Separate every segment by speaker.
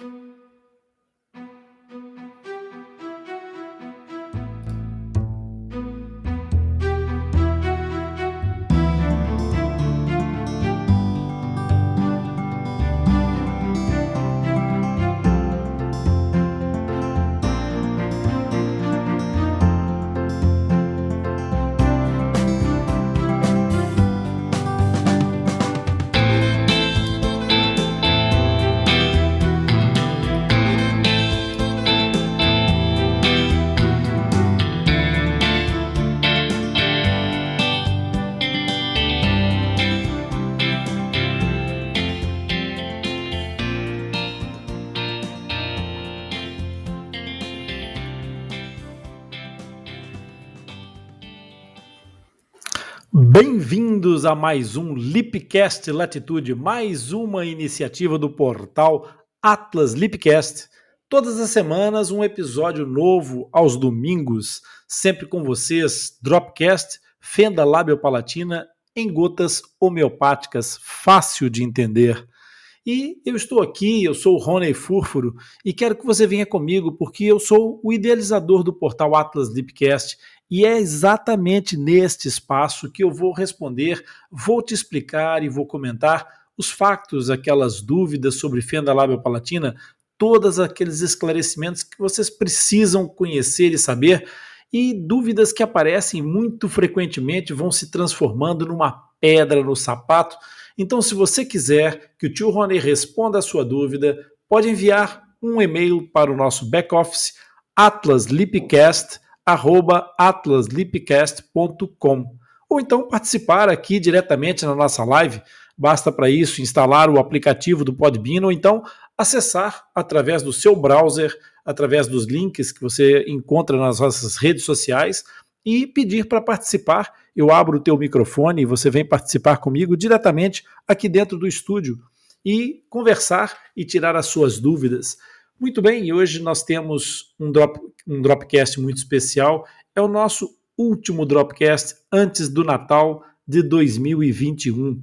Speaker 1: Música Bem-vindos a mais um Lipcast Latitude, mais uma iniciativa do portal Atlas Lipcast. Todas as semanas um episódio novo aos domingos, sempre com vocês, Dropcast, fenda labiopalatina em gotas homeopáticas, fácil de entender. E eu estou aqui, eu sou o Rony Fúrfuro e quero que você venha comigo porque eu sou o idealizador do portal Atlas Lipcast e é exatamente neste espaço que eu vou responder, vou te explicar e vou comentar os factos, aquelas dúvidas sobre fenda lábio-palatina, todos aqueles esclarecimentos que vocês precisam conhecer e saber, e dúvidas que aparecem muito frequentemente vão se transformando numa pedra no sapato. Então, se você quiser que o tio Rony responda a sua dúvida, pode enviar um e-mail para o nosso back-office atlaslipcast.com ou então participar aqui diretamente na nossa live. Basta para isso instalar o aplicativo do Podbean ou então acessar através do seu browser, através dos links que você encontra nas nossas redes sociais e pedir para participar. Eu abro o teu microfone e você vem participar comigo diretamente aqui dentro do estúdio e conversar e tirar as suas dúvidas. Muito bem, e hoje nós temos um, drop, um Dropcast muito especial. É o nosso último Dropcast antes do Natal de 2021.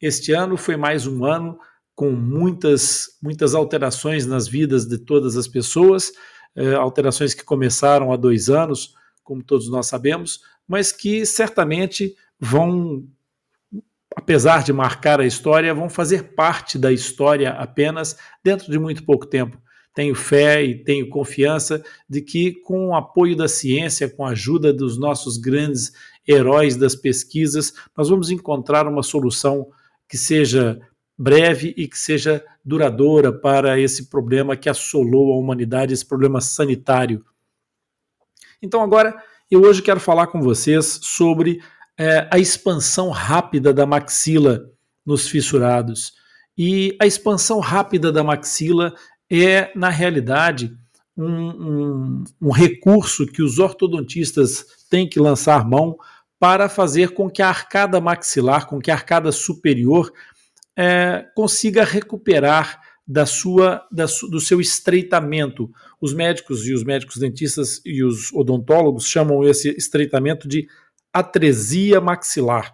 Speaker 1: Este ano foi mais um ano com muitas, muitas alterações nas vidas de todas as pessoas, é, alterações que começaram há dois anos, como todos nós sabemos, mas que certamente vão, apesar de marcar a história, vão fazer parte da história apenas dentro de muito pouco tempo tenho fé e tenho confiança de que, com o apoio da ciência, com a ajuda dos nossos grandes heróis das pesquisas, nós vamos encontrar uma solução que seja breve e que seja duradoura para esse problema que assolou a humanidade, esse problema sanitário. Então, agora, eu hoje quero falar com vocês sobre é, a expansão rápida da maxila nos fissurados. E a expansão rápida da maxila é, na realidade, um, um, um recurso que os ortodontistas têm que lançar mão para fazer com que a arcada maxilar, com que a arcada superior é, consiga recuperar da sua, da do seu estreitamento. Os médicos e os médicos dentistas e os odontólogos chamam esse estreitamento de atresia maxilar.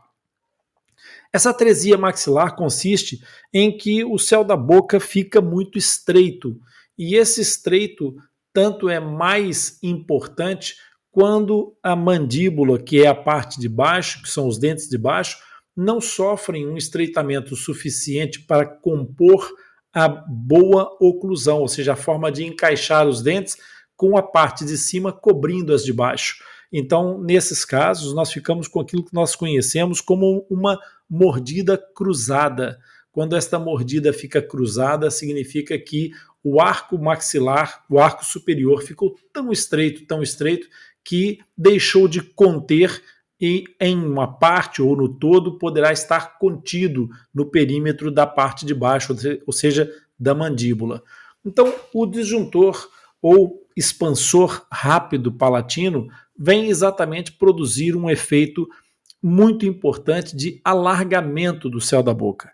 Speaker 1: Essa atresia maxilar consiste em que o céu da boca fica muito estreito, e esse estreito tanto é mais importante quando a mandíbula, que é a parte de baixo, que são os dentes de baixo, não sofrem um estreitamento suficiente para compor a boa oclusão, ou seja, a forma de encaixar os dentes com a parte de cima cobrindo as de baixo. Então, nesses casos, nós ficamos com aquilo que nós conhecemos como uma mordida cruzada. Quando esta mordida fica cruzada, significa que o arco maxilar, o arco superior, ficou tão estreito, tão estreito, que deixou de conter e em uma parte ou no todo poderá estar contido no perímetro da parte de baixo, ou seja, da mandíbula. Então, o disjuntor ou expansor rápido palatino vem exatamente produzir um efeito muito importante de alargamento do céu da boca.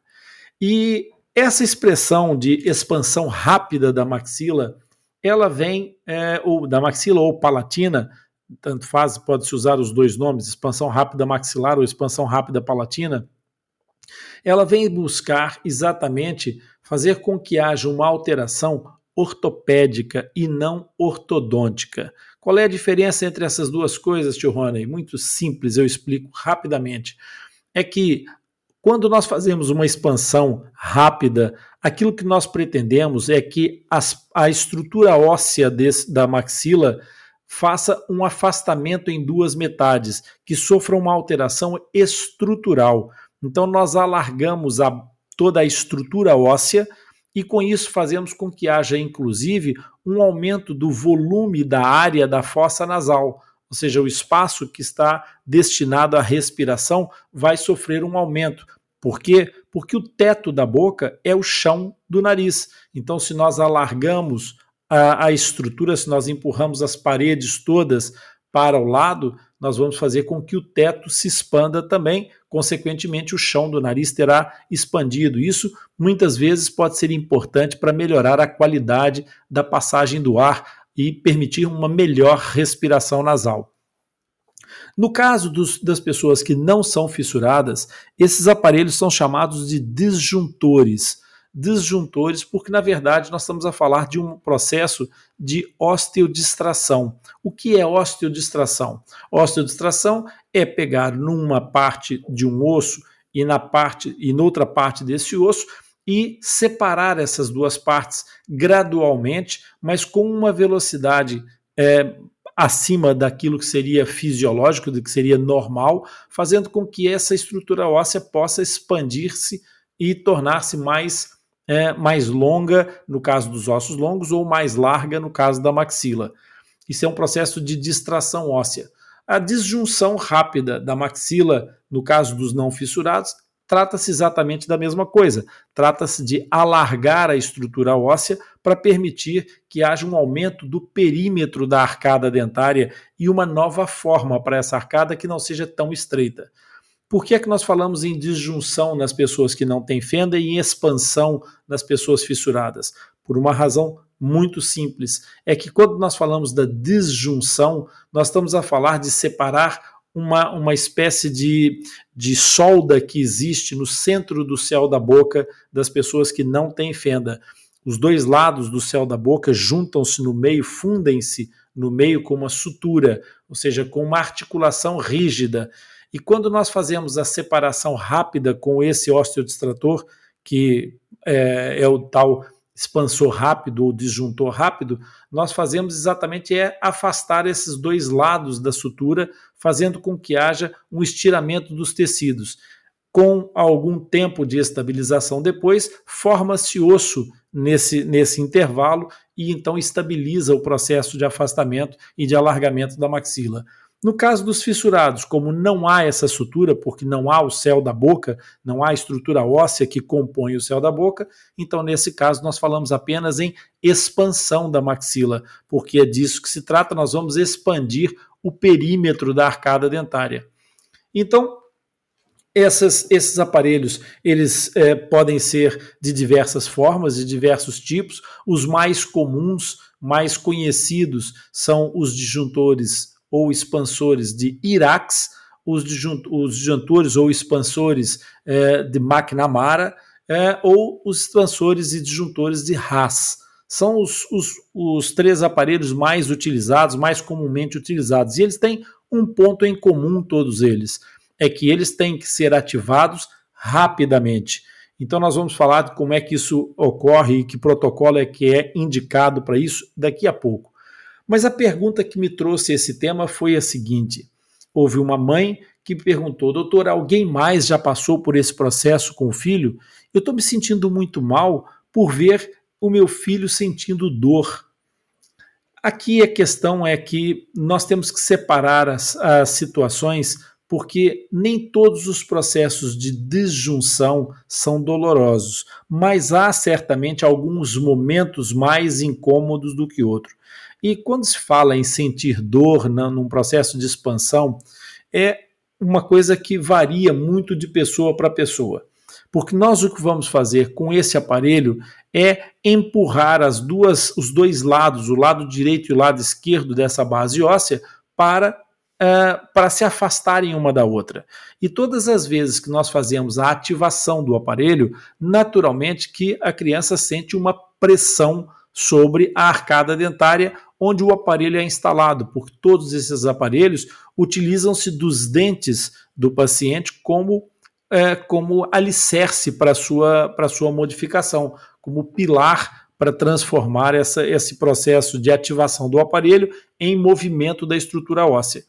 Speaker 1: E essa expressão de expansão rápida da maxila, ela vem, é, ou da maxila ou palatina, tanto faz, pode-se usar os dois nomes, expansão rápida maxilar ou expansão rápida palatina, ela vem buscar exatamente fazer com que haja uma alteração ortopédica e não ortodôntica. Qual é a diferença entre essas duas coisas, tio Rony? Muito simples, eu explico rapidamente. É que quando nós fazemos uma expansão rápida, aquilo que nós pretendemos é que as, a estrutura óssea desse, da maxila faça um afastamento em duas metades, que sofra uma alteração estrutural. Então, nós alargamos a, toda a estrutura óssea e, com isso, fazemos com que haja, inclusive, um aumento do volume da área da fossa nasal. Ou seja, o espaço que está destinado à respiração vai sofrer um aumento. Por quê? Porque o teto da boca é o chão do nariz. Então, se nós alargamos a, a estrutura, se nós empurramos as paredes todas para o lado, nós vamos fazer com que o teto se expanda também, consequentemente, o chão do nariz terá expandido. Isso muitas vezes pode ser importante para melhorar a qualidade da passagem do ar e permitir uma melhor respiração nasal. No caso dos, das pessoas que não são fissuradas, esses aparelhos são chamados de disjuntores disjuntores, porque na verdade nós estamos a falar de um processo de osteodistração. O que é osteodistração? Osteodistração é pegar numa parte de um osso e na parte e noutra parte desse osso e separar essas duas partes gradualmente, mas com uma velocidade é, acima daquilo que seria fisiológico, do que seria normal, fazendo com que essa estrutura óssea possa expandir-se e tornar-se mais é, mais longa, no caso dos ossos longos, ou mais larga, no caso da maxila. Isso é um processo de distração óssea. A disjunção rápida da maxila, no caso dos não fissurados, trata-se exatamente da mesma coisa. Trata-se de alargar a estrutura óssea para permitir que haja um aumento do perímetro da arcada dentária e uma nova forma para essa arcada que não seja tão estreita. Por que é que nós falamos em disjunção nas pessoas que não têm fenda e em expansão nas pessoas fissuradas? Por uma razão muito simples. É que quando nós falamos da disjunção, nós estamos a falar de separar uma, uma espécie de, de solda que existe no centro do céu da boca das pessoas que não têm fenda. Os dois lados do céu da boca juntam-se no meio, fundem-se no meio com uma sutura, ou seja, com uma articulação rígida. E quando nós fazemos a separação rápida com esse osteodistrator, que é, é o tal expansor rápido ou disjuntor rápido, nós fazemos exatamente é afastar esses dois lados da sutura, fazendo com que haja um estiramento dos tecidos. Com algum tempo de estabilização depois, forma-se osso nesse, nesse intervalo e então estabiliza o processo de afastamento e de alargamento da maxila. No caso dos fissurados, como não há essa sutura, porque não há o céu da boca, não há estrutura óssea que compõe o céu da boca, então nesse caso nós falamos apenas em expansão da maxila, porque é disso que se trata, nós vamos expandir o perímetro da arcada dentária. Então, essas, esses aparelhos eles é, podem ser de diversas formas, de diversos tipos. Os mais comuns, mais conhecidos, são os disjuntores ou expansores de Irax, os, disjuntores ou expansores é, de McNamara é, ou os expansores e disjuntores de Haas. São os, os, os três aparelhos mais utilizados, mais comumente utilizados. E eles têm um ponto em comum, todos eles: é que eles têm que ser ativados rapidamente. Então, nós vamos falar de como é que isso ocorre e que protocolo é que é indicado para isso daqui a pouco. Mas a pergunta que me trouxe esse tema foi a seguinte: houve uma mãe que perguntou, doutor, alguém mais já passou por esse processo com o filho? Eu estou me sentindo muito mal por ver o meu filho sentindo dor. Aqui a questão é que nós temos que separar as, as situações porque nem todos os processos de disjunção são dolorosos, mas há certamente alguns momentos mais incômodos do que outros. E quando se fala em sentir dor num processo de expansão, é uma coisa que varia muito de pessoa para pessoa. Porque nós o que vamos fazer com esse aparelho é empurrar as duas, os dois lados, o lado direito e o lado esquerdo dessa base óssea, para uh, para se afastarem uma da outra. E todas as vezes que nós fazemos a ativação do aparelho, naturalmente que a criança sente uma pressão sobre a arcada dentária onde o aparelho é instalado, porque todos esses aparelhos utilizam-se dos dentes do paciente como, é, como alicerce para sua, sua modificação, como pilar para transformar essa, esse processo de ativação do aparelho em movimento da estrutura óssea.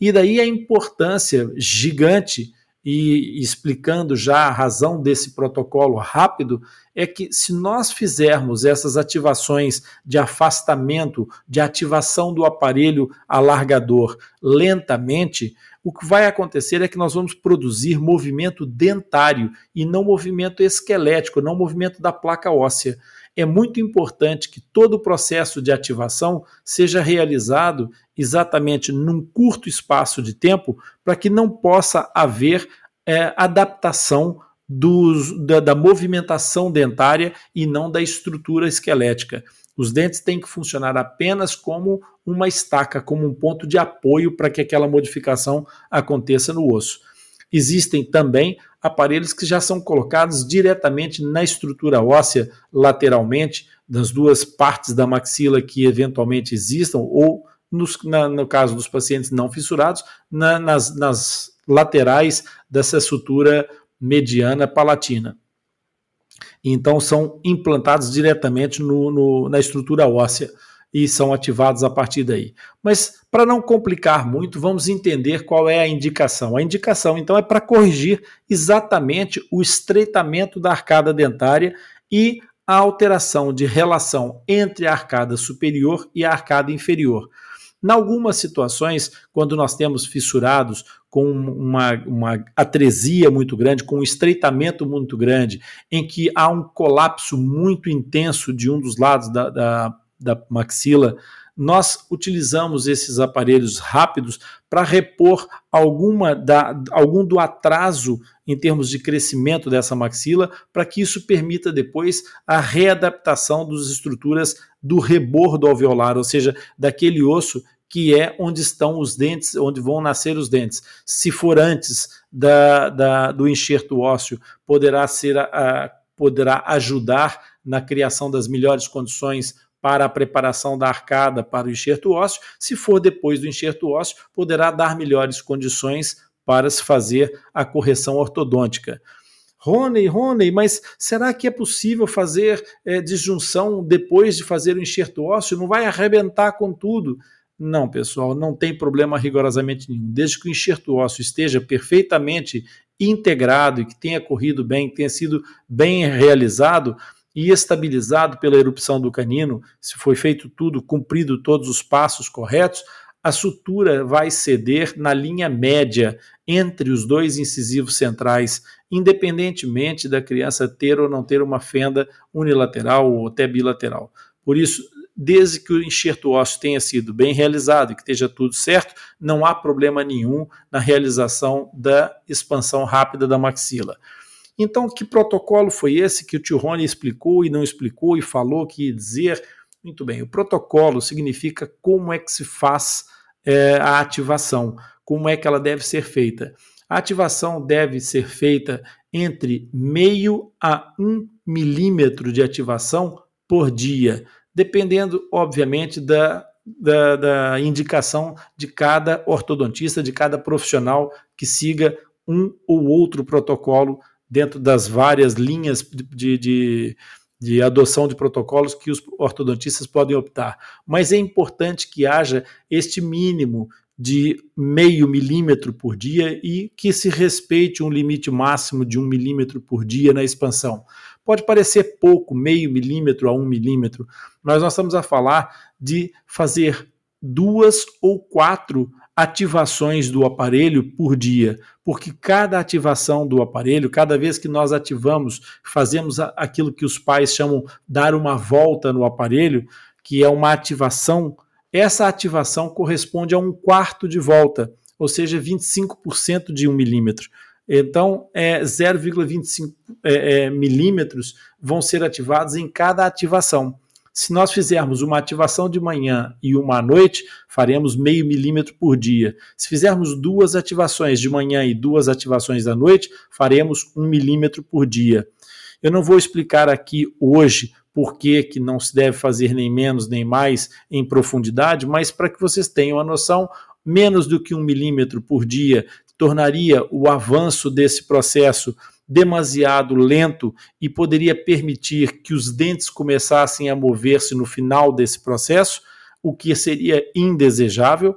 Speaker 1: E daí a importância gigante e explicando já a razão desse protocolo rápido, é que se nós fizermos essas ativações de afastamento, de ativação do aparelho alargador lentamente, o que vai acontecer é que nós vamos produzir movimento dentário e não movimento esquelético, não movimento da placa óssea é muito importante que todo o processo de ativação seja realizado exatamente num curto espaço de tempo para que não possa haver é, adaptação dos, da, da movimentação dentária e não da estrutura esquelética. Os dentes têm que funcionar apenas como uma estaca, como um ponto de apoio para que aquela modificação aconteça no osso. Existem também aparelhos que já são colocados diretamente na estrutura óssea lateralmente, das duas partes da maxila que eventualmente existam, ou nos, na, no caso dos pacientes não fissurados, na, nas, nas laterais dessa sutura mediana palatina. Então, são implantados diretamente no, no, na estrutura óssea e são ativados a partir daí. Mas para não complicar muito, vamos entender qual é a indicação. A indicação, então, é para corrigir exatamente o estreitamento da arcada dentária e a alteração de relação entre a arcada superior e a arcada inferior. Em algumas situações, quando nós temos fissurados com uma, uma atresia muito grande, com um estreitamento muito grande, em que há um colapso muito intenso de um dos lados da, da da maxila, nós utilizamos esses aparelhos rápidos para repor alguma da, algum do atraso em termos de crescimento dessa maxila, para que isso permita depois a readaptação das estruturas do rebordo alveolar, ou seja, daquele osso que é onde estão os dentes, onde vão nascer os dentes. Se for antes da, da do enxerto ósseo, poderá ser a, poderá ajudar na criação das melhores condições para a preparação da arcada para o enxerto ósseo. Se for depois do enxerto ósseo, poderá dar melhores condições para se fazer a correção ortodôntica. Rony, Rony, mas será que é possível fazer é, disjunção depois de fazer o enxerto ósseo? Não vai arrebentar com tudo? Não, pessoal, não tem problema rigorosamente nenhum. Desde que o enxerto ósseo esteja perfeitamente integrado e que tenha corrido bem, tenha sido bem realizado, e estabilizado pela erupção do canino, se foi feito tudo, cumprido todos os passos corretos, a sutura vai ceder na linha média entre os dois incisivos centrais, independentemente da criança ter ou não ter uma fenda unilateral ou até bilateral. Por isso, desde que o enxerto ósseo tenha sido bem realizado e que esteja tudo certo, não há problema nenhum na realização da expansão rápida da maxila. Então, que protocolo foi esse que o tio Rony explicou e não explicou e falou que ia dizer? Muito bem, o protocolo significa como é que se faz é, a ativação, como é que ela deve ser feita. A ativação deve ser feita entre meio a um milímetro de ativação por dia, dependendo, obviamente, da, da, da, indicação de cada ortodontista, de cada profissional que siga um ou outro protocolo dentro das várias linhas de, de, de, adoção de protocolos que os ortodontistas podem optar. Mas é importante que haja este mínimo de meio milímetro por dia e que se respeite um limite máximo de um milímetro por dia na expansão. Pode parecer pouco, meio milímetro a um milímetro, mas nós estamos a falar de fazer duas ou quatro ativações do aparelho por dia, porque cada ativação do aparelho, cada vez que nós ativamos, fazemos aquilo que os pais chamam dar uma volta no aparelho, que é uma ativação, essa ativação corresponde a um quarto de volta, ou seja, 25% de um milímetro. Então, é 0,25 é, é, milímetros vão ser ativados em cada ativação. Se nós fizermos uma ativação de manhã e uma à noite, faremos meio milímetro por dia. Se fizermos duas ativações de manhã e duas ativações da noite, faremos um milímetro por dia. Eu não vou explicar aqui hoje por que, que não se deve fazer nem menos nem mais em profundidade, mas para que vocês tenham a noção, menos do que um milímetro por dia tornaria o avanço desse processo demasiado lento e poderia permitir que os dentes começassem a mover-se no final desse processo, o que seria indesejável.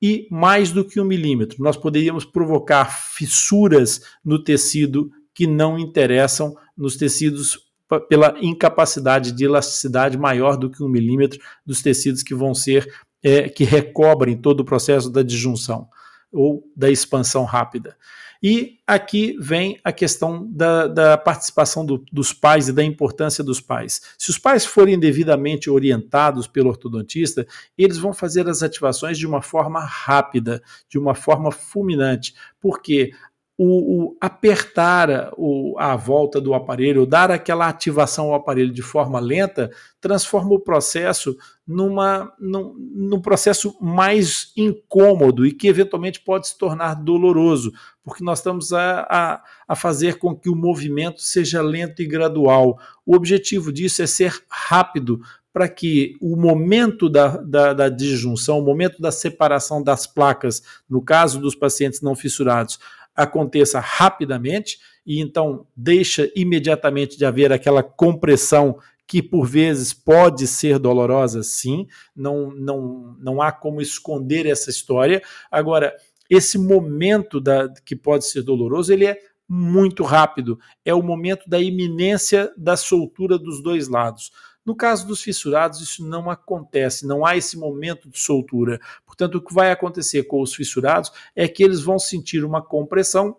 Speaker 1: E mais do que um milímetro, nós poderíamos provocar fissuras no tecido que não interessam nos tecidos pela incapacidade de elasticidade maior do que um milímetro dos tecidos que vão ser é, que recobrem todo o processo da disjunção ou da expansão rápida. E aqui vem a questão da, da participação do, dos pais e da importância dos pais. Se os pais forem devidamente orientados pelo ortodontista, eles vão fazer as ativações de uma forma rápida, de uma forma fulminante, porque o, o apertar o, a volta do aparelho, dar aquela ativação ao aparelho de forma lenta, transforma o processo numa, num, num processo mais incômodo e que eventualmente pode se tornar doloroso, porque nós estamos a, a, a fazer com que o movimento seja lento e gradual. O objetivo disso é ser rápido, para que o momento da, da, da, disjunção, o momento da separação das placas, no caso dos pacientes não fissurados, aconteça rapidamente e então deixa imediatamente de haver aquela compressão que por vezes pode ser dolorosa, sim, não, não, não há como esconder essa história. Agora, esse momento da, que pode ser doloroso, ele é muito rápido, é o momento da iminência da soltura dos dois lados. No caso dos fissurados, isso não acontece, não há esse momento de soltura. Portanto, o que vai acontecer com os fissurados é que eles vão sentir uma compressão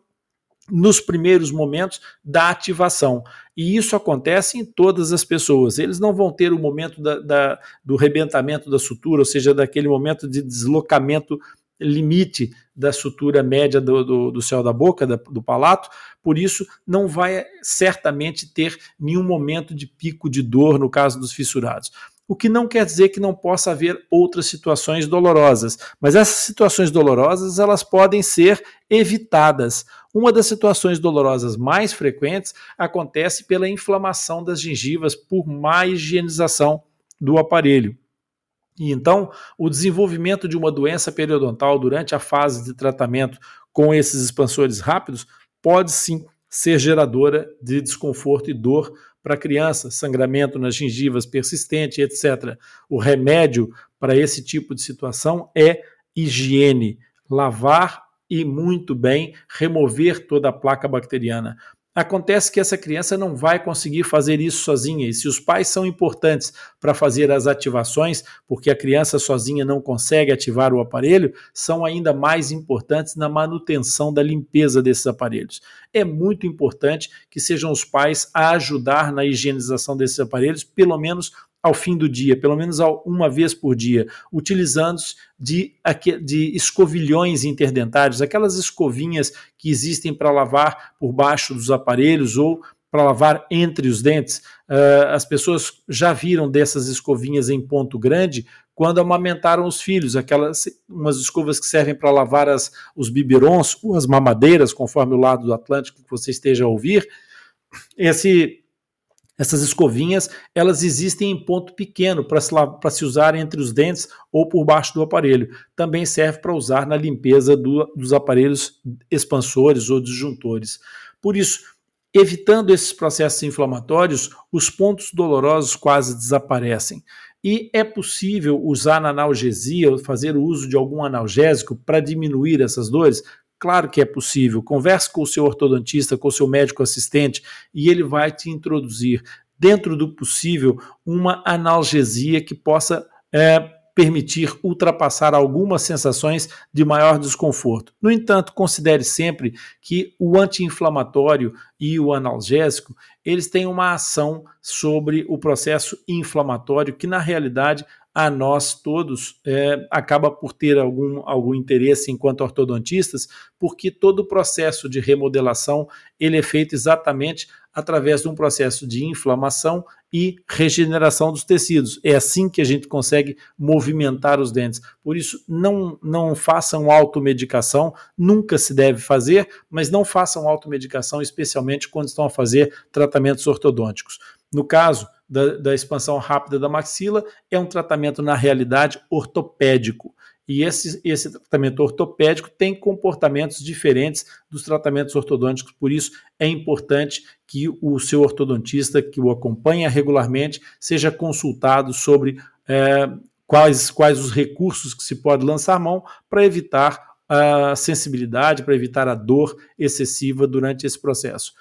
Speaker 1: nos primeiros momentos da ativação. E isso acontece em todas as pessoas. Eles não vão ter o momento da, da, do rebentamento da sutura, ou seja, daquele momento de deslocamento limite da sutura média do, do, do céu da boca, da, do palato, por isso não vai certamente ter nenhum momento de pico de dor no caso dos fissurados. O que não quer dizer que não possa haver outras situações dolorosas, mas essas situações dolorosas elas podem ser evitadas. Uma das situações dolorosas mais frequentes acontece pela inflamação das gengivas por má higienização do aparelho. E então, o desenvolvimento de uma doença periodontal durante a fase de tratamento com esses expansores rápidos pode sim ser geradora de desconforto e dor para a criança, sangramento nas gengivas persistente, etc. O remédio para esse tipo de situação é higiene, lavar e muito bem remover toda a placa bacteriana. Acontece que essa criança não vai conseguir fazer isso sozinha, e se os pais são importantes para fazer as ativações, porque a criança sozinha não consegue ativar o aparelho, são ainda mais importantes na manutenção da limpeza desses aparelhos. É muito importante que sejam os pais a ajudar na higienização desses aparelhos, pelo menos ao fim do dia, pelo menos uma vez por dia, utilizando-se de, de escovilhões interdentários, aquelas escovinhas que existem para lavar por baixo dos aparelhos ou para lavar entre os dentes. Uh, as pessoas já viram dessas escovinhas em ponto grande quando amamentaram os filhos, aquelas umas escovas que servem para lavar as, os biberons ou as mamadeiras, conforme o lado do Atlântico que você esteja a ouvir. Esse essas escovinhas, elas existem em ponto pequeno para se, se usar entre os dentes ou por baixo do aparelho. Também serve para usar na limpeza do, dos aparelhos expansores ou disjuntores. Por isso, evitando esses processos inflamatórios, os pontos dolorosos quase desaparecem. E é possível usar na analgesia, fazer o uso de algum analgésico para diminuir essas dores? Claro que é possível. Converse com o seu ortodontista, com o seu médico assistente, e ele vai te introduzir, dentro do possível, uma analgesia que possa é, permitir ultrapassar algumas sensações de maior desconforto. No entanto, considere sempre que o anti-inflamatório e o analgésico, eles têm uma ação sobre o processo inflamatório que, na realidade, a nós todos é, acaba por ter algum, algum interesse enquanto ortodontistas, porque todo o processo de remodelação ele é feito exatamente através de um processo de inflamação e regeneração dos tecidos. É assim que a gente consegue movimentar os dentes. Por isso, não, não façam automedicação, nunca se deve fazer, mas não façam automedicação, especialmente quando estão a fazer tratamentos ortodônticos. No caso da, da expansão rápida da maxila, é um tratamento, na realidade, ortopédico. E esse, esse tratamento ortopédico tem comportamentos diferentes dos tratamentos ortodônticos, por isso é importante que o seu ortodontista que o acompanha regularmente seja consultado sobre é, quais, quais os recursos que se pode lançar mão para evitar a sensibilidade, para evitar a dor excessiva durante esse processo.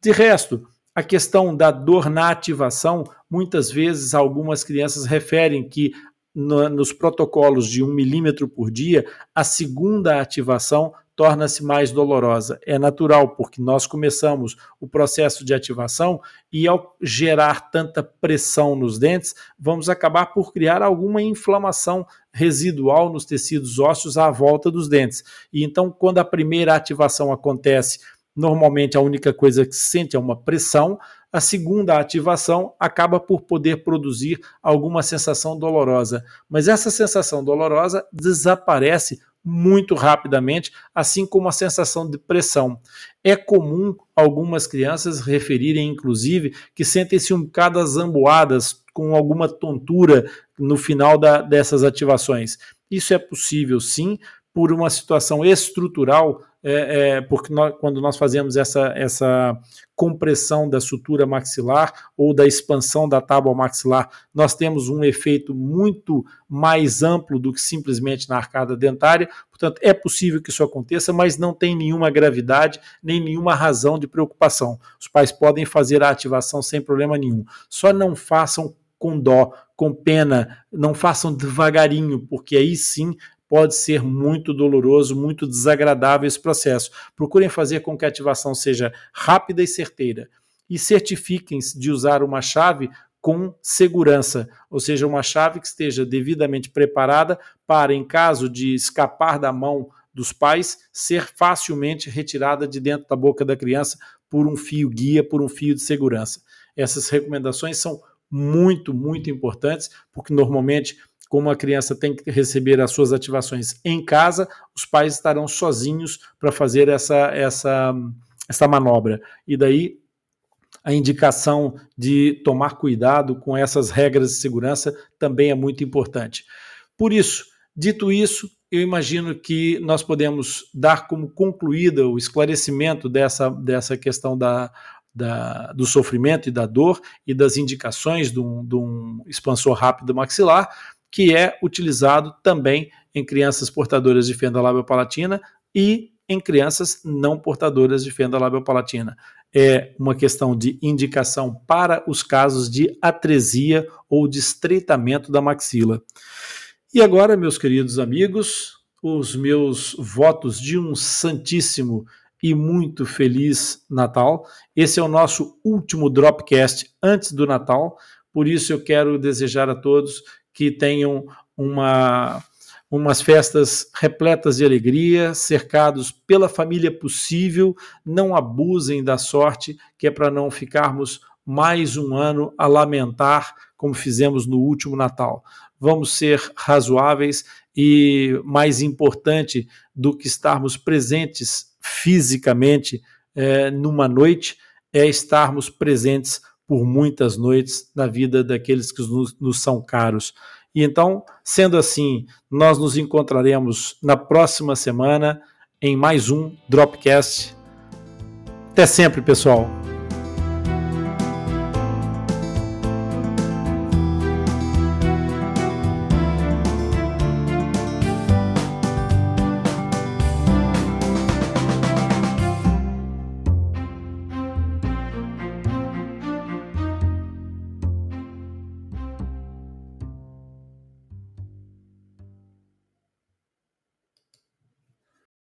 Speaker 1: De resto, a questão da dor na ativação, muitas vezes algumas crianças referem que no, nos protocolos de 1 milímetro por dia, a segunda ativação torna-se mais dolorosa. É natural, porque nós começamos o processo de ativação e, ao gerar tanta pressão nos dentes, vamos acabar por criar alguma inflamação residual nos tecidos ósseos à volta dos dentes. E então, quando a primeira ativação acontece Normalmente a única coisa que se sente é uma pressão. A segunda ativação acaba por poder produzir alguma sensação dolorosa, mas essa sensação dolorosa desaparece muito rapidamente, assim como a sensação de pressão. É comum algumas crianças referirem, inclusive, que sentem-se um bocado azamboadas, com alguma tontura no final da, dessas ativações. Isso é possível, sim, por uma situação estrutural é, é, porque nós, quando nós fazemos essa, essa compressão da sutura maxilar ou da expansão da tábua maxilar, nós temos um efeito muito mais amplo do que simplesmente na arcada dentária. Portanto, é possível que isso aconteça, mas não tem nenhuma gravidade nem nenhuma razão de preocupação. Os pais podem fazer a ativação sem problema nenhum. Só não façam com dó, com pena, não façam devagarinho, porque aí sim pode ser muito doloroso, muito desagradável esse processo. Procurem fazer com que a ativação seja rápida e certeira. E certifiquem-se de usar uma chave com segurança, ou seja, uma chave que esteja devidamente preparada para, em caso de escapar da mão dos pais, ser facilmente retirada de dentro da boca da criança por um fio guia, por um fio de segurança. Essas recomendações são muito, muito importantes, porque normalmente como a criança tem que receber as suas ativações em casa, os pais estarão sozinhos para fazer essa, essa, essa manobra. E daí a indicação de tomar cuidado com essas regras de segurança também é muito importante. Por isso, dito isso, eu imagino que nós podemos dar como concluída o esclarecimento dessa, dessa questão da, da, do sofrimento e da dor e das indicações de um, de um expansor rápido maxilar que é utilizado também em crianças portadoras de fenda labiopalatina e em crianças não portadoras de fenda labiopalatina. É uma questão de indicação para os casos de atresia ou de estreitamento da maxila. E agora, meus queridos amigos, os meus votos de um santíssimo e muito feliz Natal. Esse é o nosso último Dropcast antes do Natal, por isso eu quero desejar a todos que tenham uma, umas festas repletas de alegria, cercados pela família possível, não abusem da sorte, que é para não ficarmos mais um ano a lamentar, como fizemos no último Natal. Vamos ser razoáveis e, mais importante do que estarmos presentes fisicamente é, numa noite, é estarmos presentes por muitas noites na vida daqueles que nos, nos são caros. E então, sendo assim, nós nos encontraremos na próxima semana em mais um Dropcast. Até sempre, pessoal!